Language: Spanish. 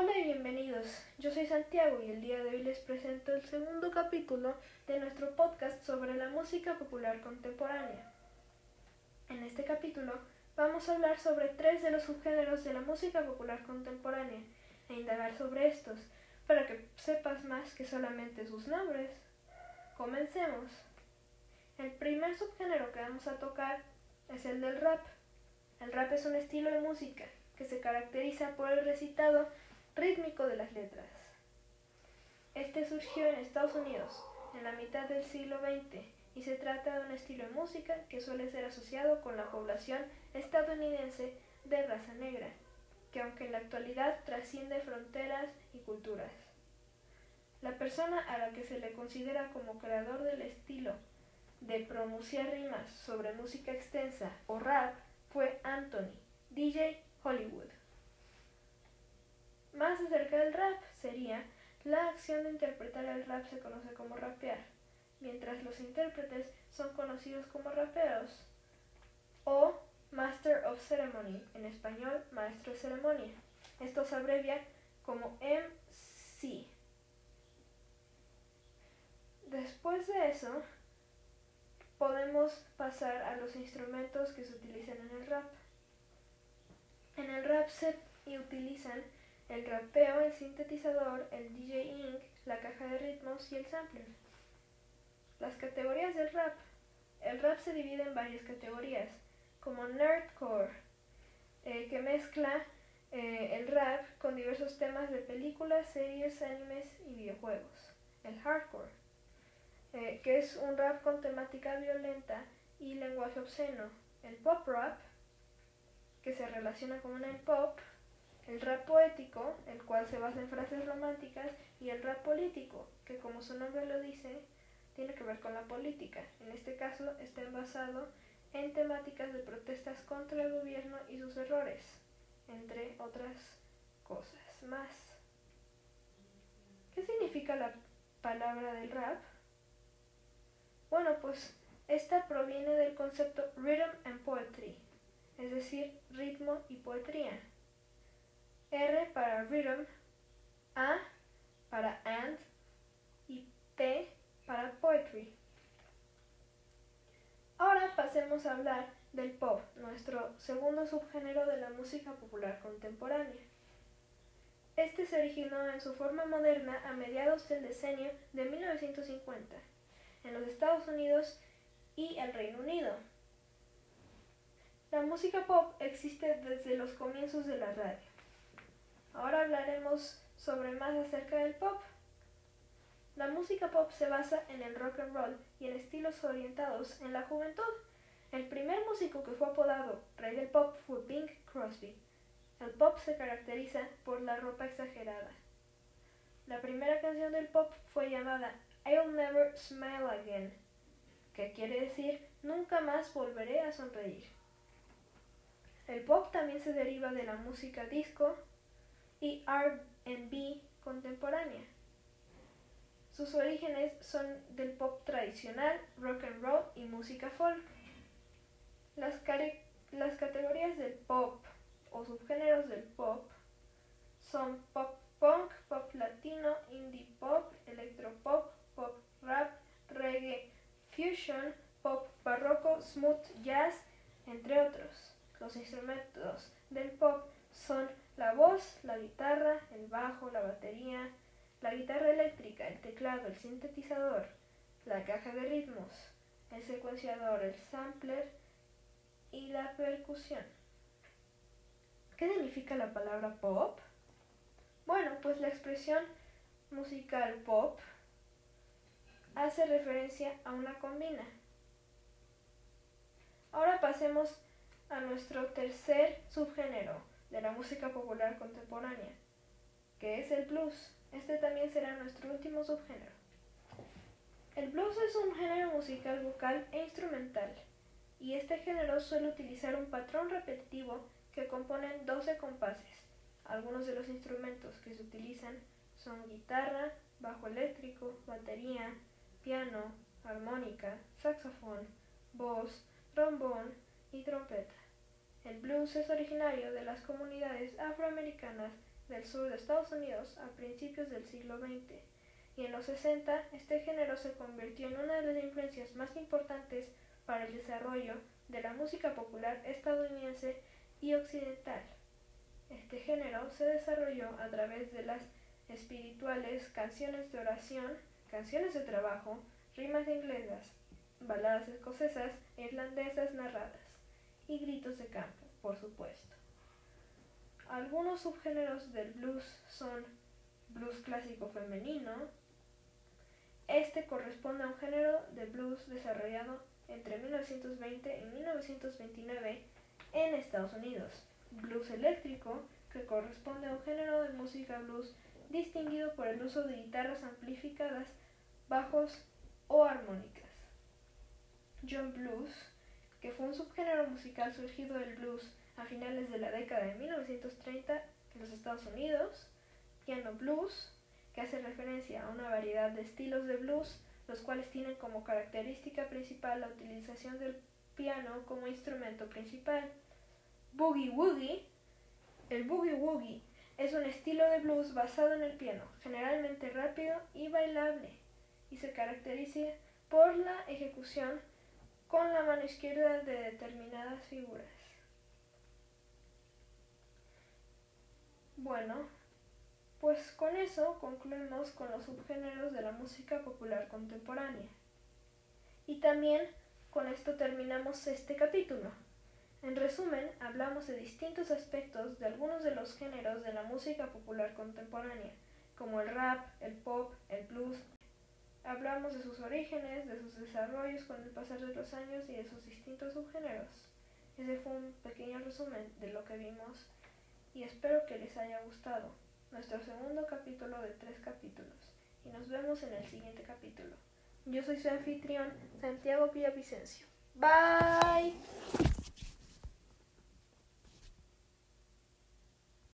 Hola y bienvenidos. Yo soy Santiago y el día de hoy les presento el segundo capítulo de nuestro podcast sobre la música popular contemporánea. En este capítulo vamos a hablar sobre tres de los subgéneros de la música popular contemporánea e indagar sobre estos para que sepas más que solamente sus nombres. Comencemos. El primer subgénero que vamos a tocar es el del rap. El rap es un estilo de música que se caracteriza por el recitado rítmico de las letras. Este surgió en Estados Unidos en la mitad del siglo XX y se trata de un estilo de música que suele ser asociado con la población estadounidense de raza negra, que aunque en la actualidad trasciende fronteras y culturas. La persona a la que se le considera como creador del estilo de pronunciar rimas sobre música extensa o rap fue Anthony, DJ Hollywood. Más acerca del rap sería la acción de interpretar el rap se conoce como rapear, mientras los intérpretes son conocidos como raperos o Master of Ceremony, en español maestro de ceremonia. Esto se abrevia como MC. Después de eso, podemos pasar a los instrumentos que se utilizan en el rap. En el rap se utilizan el rapeo, el sintetizador, el DJ Ink, la caja de ritmos y el sampler. Las categorías del rap. El rap se divide en varias categorías, como nerdcore, eh, que mezcla eh, el rap con diversos temas de películas, series, animes y videojuegos. El hardcore, eh, que es un rap con temática violenta y lenguaje obsceno. El pop rap, que se relaciona con el pop, el rap poético, el cual se basa en frases románticas, y el rap político, que como su nombre lo dice, tiene que ver con la política. En este caso está basado en temáticas de protestas contra el gobierno y sus errores, entre otras cosas más. ¿Qué significa la palabra del rap? Bueno, pues esta proviene del concepto rhythm and poetry, es decir, ritmo y poetría. Rhythm, A para and y P para poetry. Ahora pasemos a hablar del pop, nuestro segundo subgénero de la música popular contemporánea. Este se originó en su forma moderna a mediados del decenio de 1950 en los Estados Unidos y el Reino Unido. La música pop existe desde los comienzos de la radio. Ahora hablaremos sobre más acerca del pop. La música pop se basa en el rock and roll y en estilos orientados en la juventud. El primer músico que fue apodado Rey del Pop fue Bing Crosby. El pop se caracteriza por la ropa exagerada. La primera canción del pop fue llamada I'll Never Smile Again, que quiere decir nunca más volveré a sonreír. El pop también se deriva de la música disco y RB contemporánea. Sus orígenes son del pop tradicional, rock and roll y música folk. Las, las categorías del pop o subgéneros del pop son pop punk, pop latino, indie pop, electropop, pop rap, reggae, fusion, pop barroco, smooth jazz, entre otros. Los instrumentos del pop son la voz, la guitarra, el bajo, la batería, la guitarra eléctrica, el teclado, el sintetizador, la caja de ritmos, el secuenciador, el sampler y la percusión. ¿Qué significa la palabra pop? Bueno, pues la expresión musical pop hace referencia a una combina. Ahora pasemos a nuestro tercer subgénero de la música popular contemporánea, que es el blues. Este también será nuestro último subgénero. El blues es un género musical vocal e instrumental, y este género suele utilizar un patrón repetitivo que componen 12 compases. Algunos de los instrumentos que se utilizan son guitarra, bajo eléctrico, batería, piano, armónica, saxofón, voz, trombón y trompeta. El blues es originario de las comunidades afroamericanas del sur de Estados Unidos a principios del siglo XX, y en los 60 este género se convirtió en una de las influencias más importantes para el desarrollo de la música popular estadounidense y occidental. Este género se desarrolló a través de las espirituales, canciones de oración, canciones de trabajo, rimas inglesas, baladas escocesas e irlandesas narradas, y gritos de campo, por supuesto. Algunos subgéneros del blues son blues clásico femenino. Este corresponde a un género de blues desarrollado entre 1920 y 1929 en Estados Unidos. Blues eléctrico, que corresponde a un género de música blues distinguido por el uso de guitarras amplificadas, bajos o armónicas. John Blues, que fue un subgénero musical surgido del blues a finales de la década de 1930 en los Estados Unidos. Piano Blues, que hace referencia a una variedad de estilos de blues, los cuales tienen como característica principal la utilización del piano como instrumento principal. Boogie Woogie. El Boogie Woogie es un estilo de blues basado en el piano, generalmente rápido y bailable, y se caracteriza por la ejecución con la mano izquierda de determinadas figuras. Bueno, pues con eso concluimos con los subgéneros de la música popular contemporánea. Y también con esto terminamos este capítulo. En resumen, hablamos de distintos aspectos de algunos de los géneros de la música popular contemporánea, como el rap, el pop, el blues. Hablamos de sus orígenes, de sus desarrollos con el pasar de los años y de sus distintos subgéneros. Ese fue un pequeño resumen de lo que vimos y espero que les haya gustado nuestro segundo capítulo de tres capítulos y nos vemos en el siguiente capítulo. Yo soy su anfitrión, Santiago Villavicencio. Bye.